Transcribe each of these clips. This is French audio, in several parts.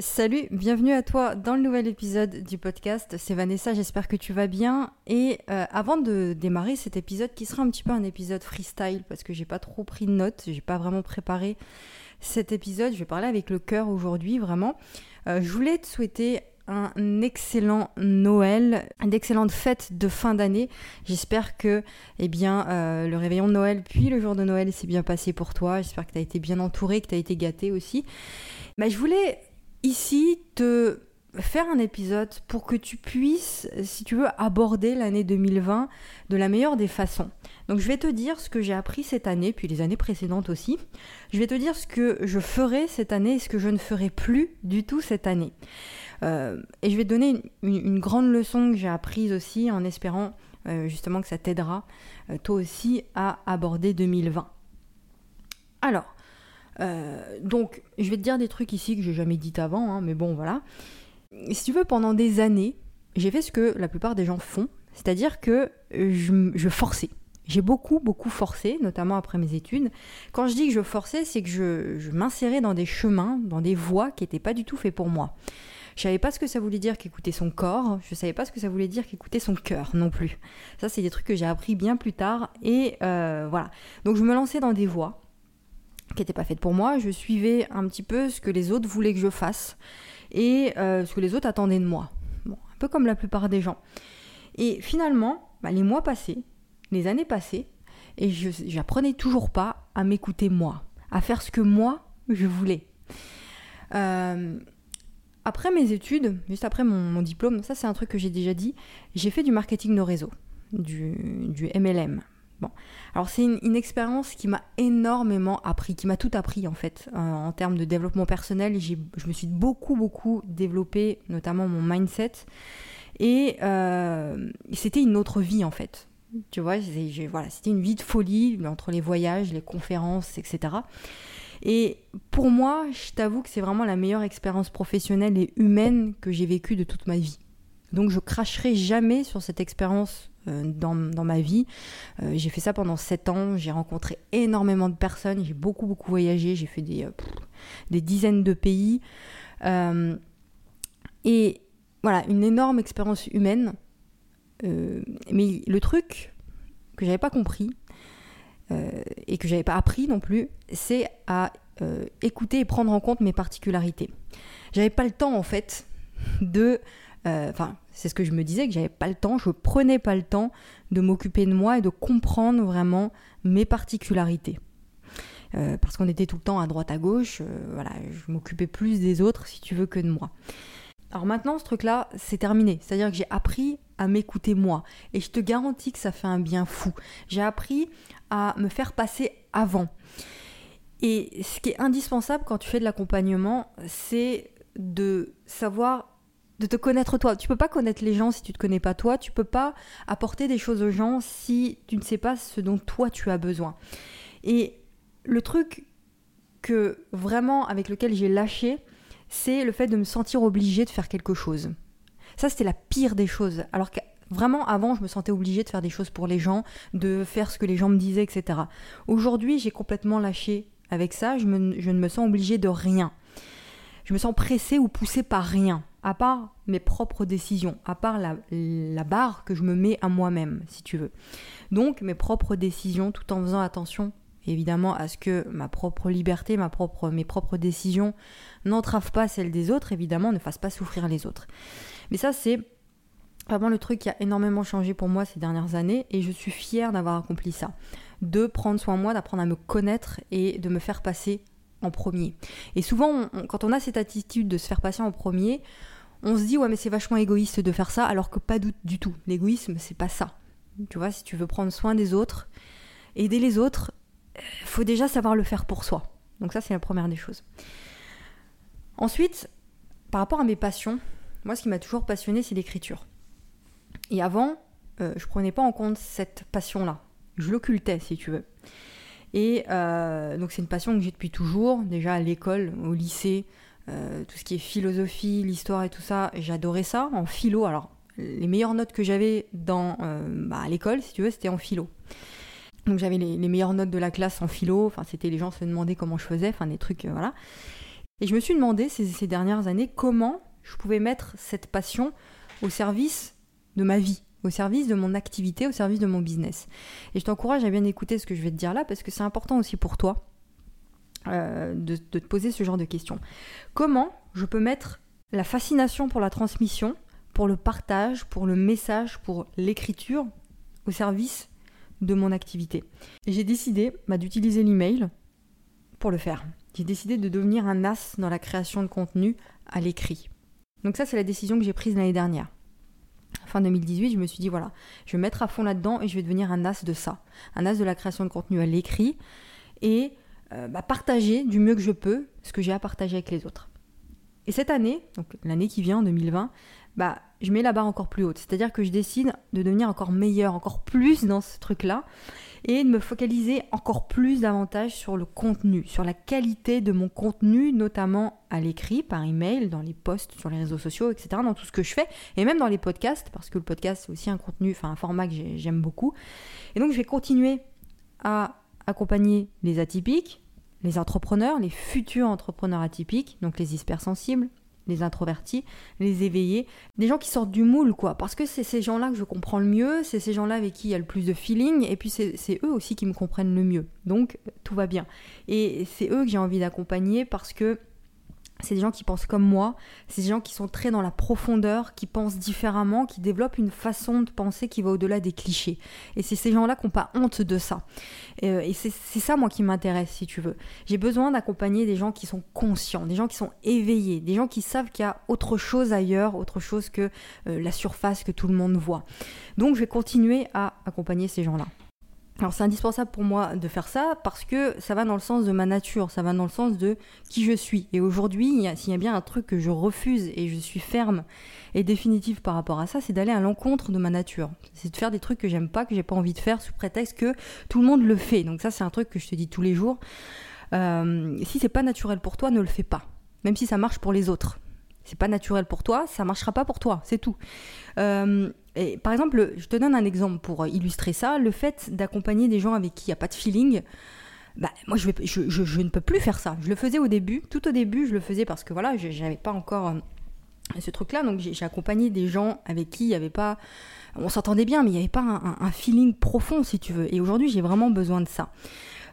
Salut, bienvenue à toi dans le nouvel épisode du podcast. C'est Vanessa, j'espère que tu vas bien. Et euh, avant de démarrer cet épisode, qui sera un petit peu un épisode freestyle, parce que j'ai pas trop pris de notes, j'ai pas vraiment préparé cet épisode, je vais parler avec le cœur aujourd'hui, vraiment. Euh, je voulais te souhaiter un excellent Noël, d'excellentes fêtes de fin d'année. J'espère que eh bien, euh, le réveillon de Noël puis le jour de Noël s'est bien passé pour toi. J'espère que tu as été bien entouré, que tu as été gâté aussi. Mais je voulais ici te faire un épisode pour que tu puisses, si tu veux, aborder l'année 2020 de la meilleure des façons. Donc je vais te dire ce que j'ai appris cette année, puis les années précédentes aussi. Je vais te dire ce que je ferai cette année et ce que je ne ferai plus du tout cette année. Euh, et je vais te donner une, grande leçon que j'ai apprise aussi en espérant euh, justement que ça t'aidera euh, toi aussi à aborder 2020. Alors, euh, donc, je vais te dire des trucs ici que j'ai jamais dit avant, hein, mais bon, voilà. Si tu veux, pendant des années, j'ai fait ce que la plupart des gens font, c'est-à-dire que je, forçais. J'ai beaucoup, beaucoup forcé, notamment après mes études. Quand je dis que je forçais, c'est que je, m'insérais dans des chemins, dans des voies qui n'étaient pas du tout faits pour moi. Je savais pas ce que ça voulait dire qu'écouter son corps, je savais pas ce que ça voulait dire qu'écouter son cœur non plus. Ça, c'est des trucs que j'ai appris bien plus tard, et euh, voilà. Donc je me lançais dans des voies qui n'était pas faite pour moi. Je suivais un petit peu ce que les autres voulaient que je fasse et euh, ce que les autres attendaient de moi. Bon, un peu comme la plupart des gens. Et finalement, bah, les mois passaient, les années passaient, et j'apprenais toujours pas à m'écouter moi, à faire ce que moi je voulais. Euh, après mes études, juste après mon, diplôme, ça c'est un truc que j'ai déjà dit, j'ai fait du marketing de réseau, du MLM, Alors c'est une, expérience qui m'a énormément appris, qui m'a tout appris en fait euh, en termes de développement personnel. Je me suis beaucoup beaucoup développé, notamment mon mindset, et euh, c'était une autre vie en fait. Tu vois, voilà, c'était une vie de folie entre les voyages, les conférences, etc. Et pour moi, je t'avoue que c'est vraiment la meilleure expérience professionnelle et humaine que j'ai vécue de toute ma vie. Donc je cracherai jamais sur cette expérience euh, dans, ma vie. Euh, j'ai fait ça pendant 7 ans, j'ai rencontré énormément de personnes, j'ai beaucoup beaucoup voyagé, j'ai fait des, euh, des dizaines de pays. et voilà, une énorme expérience humaine. mais le truc que j'avais pas compris et que j'avais pas appris non plus, c'est à écouter et prendre en compte mes particularités. J'avais pas le temps en fait de enfin c'est ce que je me disais, que j'avais pas le temps, je prenais pas le temps de m'occuper de moi et de comprendre vraiment mes particularités. Euh, parce qu'on était tout le temps à droite à gauche, euh, voilà, je m'occupais plus des autres, si tu veux, que de moi. Alors maintenant, ce truc-là, c'est terminé. C'est-à-dire que j'ai appris à m'écouter moi. Et je te garantis que ça fait un bien fou. J'ai appris à me faire passer avant. Et ce qui est indispensable quand tu fais de l'accompagnement, c'est de savoir de te connaître toi. Tu peux pas connaître les gens si tu te connais pas toi. Tu peux pas apporter des choses aux gens si tu ne sais pas ce dont toi tu as besoin. Et le truc que vraiment avec lequel j'ai lâché, c'est le fait de me sentir obligée de faire quelque chose. Ça, c'était la pire des choses. Alors que vraiment, avant, je me sentais obligée de faire des choses pour les gens, de faire ce que les gens me disaient, etc. Aujourd'hui, j'ai complètement lâché avec ça. Je, je ne me sens obligée de rien. Je me sens pressée ou poussée par rien à part mes propres décisions, à part la, barre que je me mets à moi-même, si tu veux. Donc mes propres décisions, tout en faisant attention évidemment à ce que ma propre liberté, ma propre, mes propres décisions n'entravent pas celles des autres, évidemment, ne fassent pas souffrir les autres. Mais ça, c'est vraiment le truc qui a énormément changé pour moi ces dernières années et je suis fière d'avoir accompli ça. De prendre soin de moi, d'apprendre à me connaître et de me faire passer en premier. Et souvent, quand on a cette attitude de se faire passer en premier, on se dit ouais mais c'est vachement égoïste de faire ça alors que pas du, tout. L'égoïsme c'est pas ça. Tu vois, si tu veux prendre soin des autres, aider les autres, euh, faut déjà savoir le faire pour soi. Donc ça c'est la première des choses. Ensuite, par rapport à mes passions, moi ce qui m'a toujours passionné c'est l'écriture. Et avant, euh, je prenais pas en compte cette passion-là. Je l'occultais si tu veux. Et euh, donc c'est une passion que j'ai depuis toujours, déjà à l'école, au lycée, euh, tout ce qui est philosophie, l'histoire et tout ça, j'adorais ça. En philo, alors les meilleures notes que j'avais dans euh, bah, à l'école, si tu veux, c'était en philo. Donc j'avais les, meilleures notes de la classe en philo. Enfin, c'était les gens se demandaient comment je faisais, enfin des trucs, euh, voilà. Et je me suis demandé ces, dernières années comment je pouvais mettre cette passion au service de ma vie, au service de mon activité, au service de mon business. Et je t'encourage à bien écouter ce que je vais te dire là parce que c'est important aussi pour toi euh, de, te poser ce genre de questions. Comment je peux mettre la fascination pour la transmission, pour le partage, pour le message, pour l'écriture au service de mon activité? J'ai décidé bah, d'utiliser l'email pour le faire. J'ai décidé de devenir un as dans la création de contenu à l'écrit. Donc ça, c'est la décision que j'ai prise l'année dernière. Fin 2018, je me suis dit, voilà, je vais mettre à fond là-dedans et je vais devenir un as de ça. Un as de la création de contenu à l'écrit et euh, bah, partager du mieux que je peux ce que j'ai à partager avec les autres. Et cette année, donc l'année qui vient, 2020, bah, je mets la barre encore plus haute. C'est-à-dire que je décide de devenir encore meilleur, encore plus dans ce truc-là, et de me focaliser encore plus davantage sur le contenu, sur la qualité de mon contenu, notamment à l'écrit, par email, dans les posts, sur les réseaux sociaux, etc., dans tout ce que je fais, et même dans les podcasts, parce que le podcast, c'est aussi un contenu, enfin un format que j'aime beaucoup. Et donc, je vais continuer à accompagner les atypiques, les entrepreneurs, les futurs entrepreneurs atypiques, donc les hypersensibles, les introvertis, les éveillés, des gens qui sortent du moule, quoi. Parce que c'est ces gens-là que je comprends le mieux, c'est ces gens-là avec qui il y a le plus de feeling, et puis c'est eux aussi qui me comprennent le mieux. Donc tout va bien. Et c'est eux que j'ai envie d'accompagner parce que c'est des gens qui pensent comme moi, c'est des gens qui sont très dans la profondeur, qui pensent différemment, qui développent une façon de penser qui va au-delà des clichés. Et c'est ces gens-là qui n'ont pas honte de ça. Euh, et, c'est ça, moi, qui m'intéresse, si tu veux. J'ai besoin d'accompagner des gens qui sont conscients, des gens qui sont éveillés, des gens qui savent qu'il y a autre chose ailleurs, autre chose que euh, la surface que tout le monde voit. Donc, je vais continuer à accompagner ces gens-là. Alors c'est indispensable pour moi de faire ça parce que ça va dans le sens de ma nature, ça va dans le sens de qui je suis. Et aujourd'hui, s'il y a bien un truc que je refuse et je suis ferme et définitive par rapport à ça, c'est d'aller à l'encontre de ma nature. C'est de faire des trucs que j'aime pas, que j'ai pas envie de faire sous prétexte que tout le monde le fait. Donc ça c'est un truc que je te dis tous les jours. Euh, si c'est pas naturel pour toi, ne le fais pas. Même si ça marche pour les autres. C'est pas naturel pour toi, ça marchera pas pour toi, c'est tout. Euh, et par exemple, je te donne un exemple pour illustrer ça. Le fait d'accompagner des gens avec qui il n'y a pas de feeling, bah, moi je, je, ne peux plus faire ça. Je le faisais au début, tout au début je le faisais parce que voilà, je n'avais pas encore euh, ce truc-là. Donc j'ai accompagné des gens avec qui il n'y avait pas... On s'entendait bien, mais il n'y avait pas un, feeling profond si tu veux. Et aujourd'hui j'ai vraiment besoin de ça.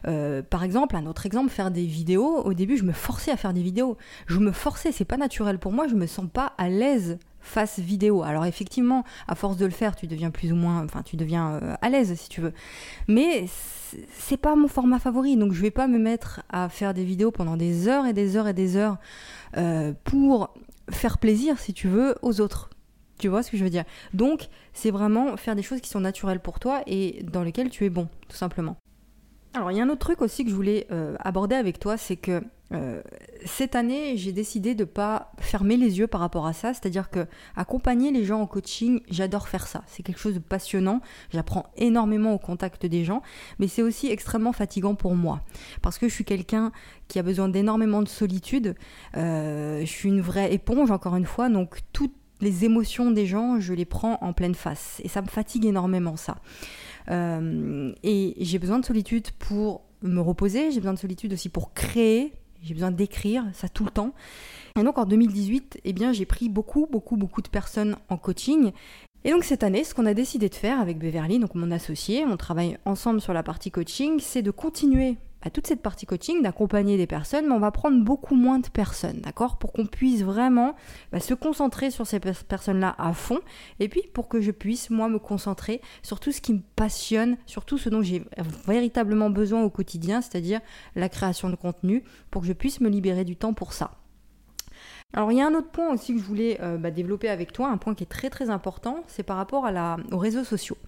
Euh, par exemple, un autre exemple, faire des vidéos. Au début, je me forçais à faire des vidéos. Je me forçais, c'est pas naturel pour moi. Je me sens pas à l'aise face vidéo. Alors effectivement, à force de le faire, tu deviens plus ou moins, enfin tu deviens euh, à l'aise si tu veux. Mais c'est pas mon format favori, donc je vais pas me mettre à faire des vidéos pendant des heures et des heures et des heures euh, pour faire plaisir, si tu veux, aux autres. Tu vois ce que je veux dire? Donc c'est vraiment faire des choses qui sont naturelles pour toi et dans lesquelles tu es bon, tout simplement. Alors il y a un autre truc aussi que je voulais euh, aborder avec toi, c'est que euh, cette année, j'ai décidé de pas fermer les yeux par rapport à ça, c'est-à-dire que accompagner les gens en coaching, j'adore faire ça. C'est quelque chose de passionnant. J'apprends énormément au contact des gens, mais c'est aussi extrêmement fatigant pour moi parce que je suis quelqu'un qui a besoin d'énormément de solitude. Euh, je suis une vraie éponge, encore une fois, donc toutes les émotions des gens, je les prends en pleine face et ça me fatigue énormément ça. Euh, et j'ai besoin de solitude pour me reposer, j'ai besoin de solitude aussi pour créer j'ai besoin d'écrire ça tout le temps. Et donc en 2018, eh bien, j'ai pris beaucoup, beaucoup, beaucoup de personnes en coaching. Et donc cette année, ce qu'on a décidé de faire avec Beverly, donc mon associé, on travaille ensemble sur la partie coaching, c'est de continuer toute cette partie coaching, d'accompagner des personnes, mais on va prendre beaucoup moins de personnes, d'accord? Pour qu'on puisse vraiment bah, se concentrer sur ces personnes-là à fond, et puis pour que je puisse, moi, me concentrer sur tout ce qui me passionne, sur tout ce dont j'ai véritablement besoin au quotidien, c'est-à-dire la création de contenu, pour que je puisse me libérer du temps pour ça. Alors il y a un autre point aussi que je voulais euh, bah, développer avec toi, un point qui est très très important, c'est par rapport à la, aux réseaux sociaux,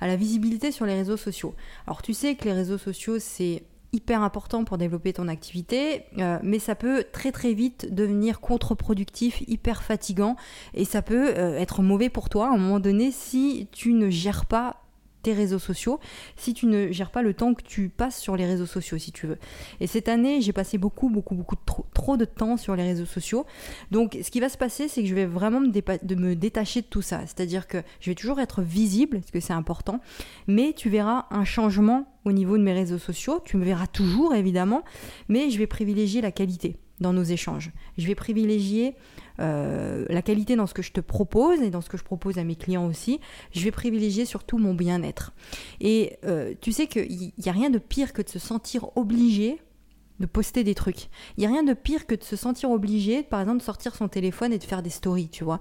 à la visibilité sur les réseaux sociaux. Alors tu sais que les réseaux sociaux c'est hyper important pour développer ton activité, euh, mais ça peut très très vite devenir contre-productif, hyper fatigant, et ça peut euh, être mauvais pour toi à un moment donné si tu ne gères pas réseaux sociaux si tu ne gères pas le temps que tu passes sur les réseaux sociaux, si tu veux. Et cette année, j'ai passé beaucoup, beaucoup, beaucoup trop, de temps sur les réseaux sociaux. Donc, ce qui va se passer, c'est que je vais vraiment me, de me détacher de tout ça. C'est-à-dire que je vais toujours être visible, parce que c'est important, mais tu verras un changement au niveau de mes réseaux sociaux. Tu me verras toujours, évidemment, mais je vais privilégier la qualité dans nos échanges. Je vais privilégier la qualité dans ce que je te propose et dans ce que je propose à mes clients aussi. Je vais privilégier surtout mon bien-être. Et euh, tu sais qu'il n'y a rien de pire que de se sentir obligé de poster des trucs. Il n'y a rien de pire que de se sentir obligé, par exemple, de sortir son téléphone et de faire des stories, tu vois.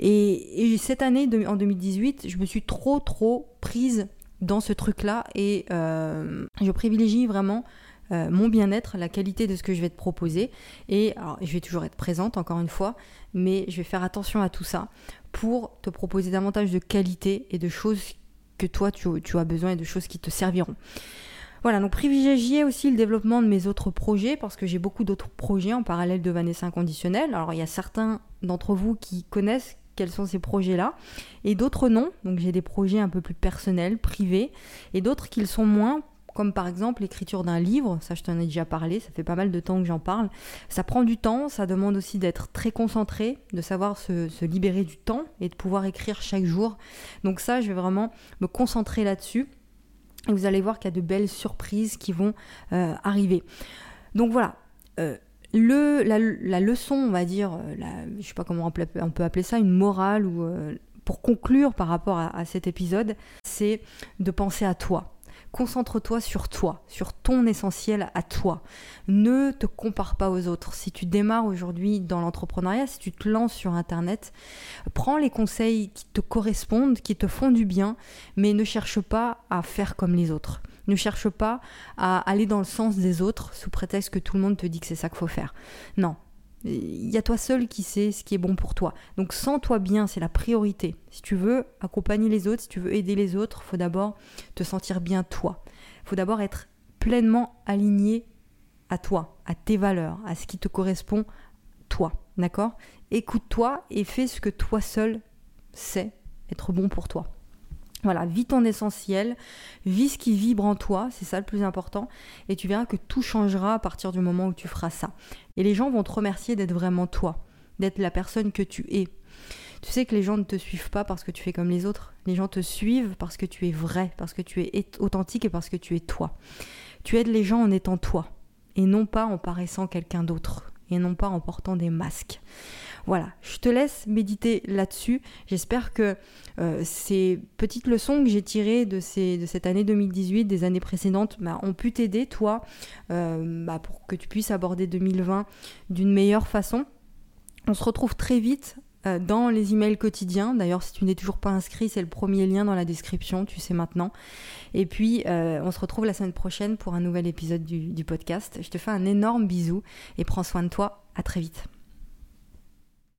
Et, cette année, en 2018, je me suis trop, trop prise dans ce truc-là et euh, je privilégie vraiment euh, mon bien-être, la qualité de ce que je vais te proposer. Et je vais toujours être présente, encore une fois, mais je vais faire attention à tout ça pour te proposer davantage de qualité et de choses que toi, tu, as besoin et de choses qui te serviront. Voilà, donc privilégier aussi le développement de mes autres projets parce que j'ai beaucoup d'autres projets en parallèle de Vanessa Inconditionnel. Alors il y a certains d'entre vous qui connaissent quels sont ces projets-là et d'autres non. Donc j'ai des projets un peu plus personnels, privés et d'autres qui le sont moins comme par exemple l'écriture d'un livre, ça je t'en ai déjà parlé, ça fait pas mal de temps que j'en parle. Ça prend du temps, ça demande aussi d'être très concentré, de savoir se, libérer du temps et de pouvoir écrire chaque jour. Donc ça, je vais vraiment me concentrer là-dessus. Et vous allez voir qu'il y a de belles surprises qui vont euh, arriver. Donc voilà. Euh, la, leçon, on va dire, euh, la, je sais pas comment on peut appeler ça, une morale ou pour conclure par rapport à cet épisode, c'est de penser à toi Concentre-toi sur toi, sur ton essentiel à toi. Ne te compare pas aux autres. Si tu démarres aujourd'hui dans l'entrepreneuriat, si tu te lances sur Internet, prends les conseils qui te correspondent, qui te font du bien, mais ne cherche pas à faire comme les autres. Ne cherche pas à aller dans le sens des autres sous prétexte que tout le monde te dit que c'est ça qu'il faut faire. Non, il y a toi seul qui sais ce qui est bon pour toi. Donc sens-toi bien, c'est la priorité. Si tu veux accompagner les autres, si tu veux aider les autres, faut d'abord te sentir bien toi. faut d'abord être pleinement aligné à toi, à tes valeurs, à ce qui te correspond toi. D'accord? Écoute-toi et fais ce que toi seul sais être bon pour toi. Voilà, vis ton essentiel, vis ce qui vibre en toi, c'est ça le plus important, et tu verras que tout changera à partir du moment où tu feras ça. Et les gens vont te remercier d'être vraiment toi, d'être la personne que tu es. Tu sais que les gens ne te suivent pas parce que tu fais comme les autres, les gens te suivent parce que tu es vrai, parce que tu es authentique et parce que tu es toi. Tu aides les gens en étant toi, et non pas en paraissant quelqu'un d'autre, et non pas en portant des masques. Voilà, je te laisse méditer là-dessus. J'espère que euh, ces petites leçons que j'ai tirées de, ces, de cette année 2018, des années précédentes, bah, ont pu t'aider, toi, euh, bah, pour que tu puisses aborder 2020 d'une meilleure façon. On se retrouve très vite euh, dans les emails quotidiens. D'ailleurs, si tu n'es toujours pas inscrit, c'est le premier lien dans la description, tu sais maintenant. Et puis, on se retrouve la semaine prochaine pour un nouvel épisode du podcast. Je te fais un énorme bisou et prends soin de toi. À très vite.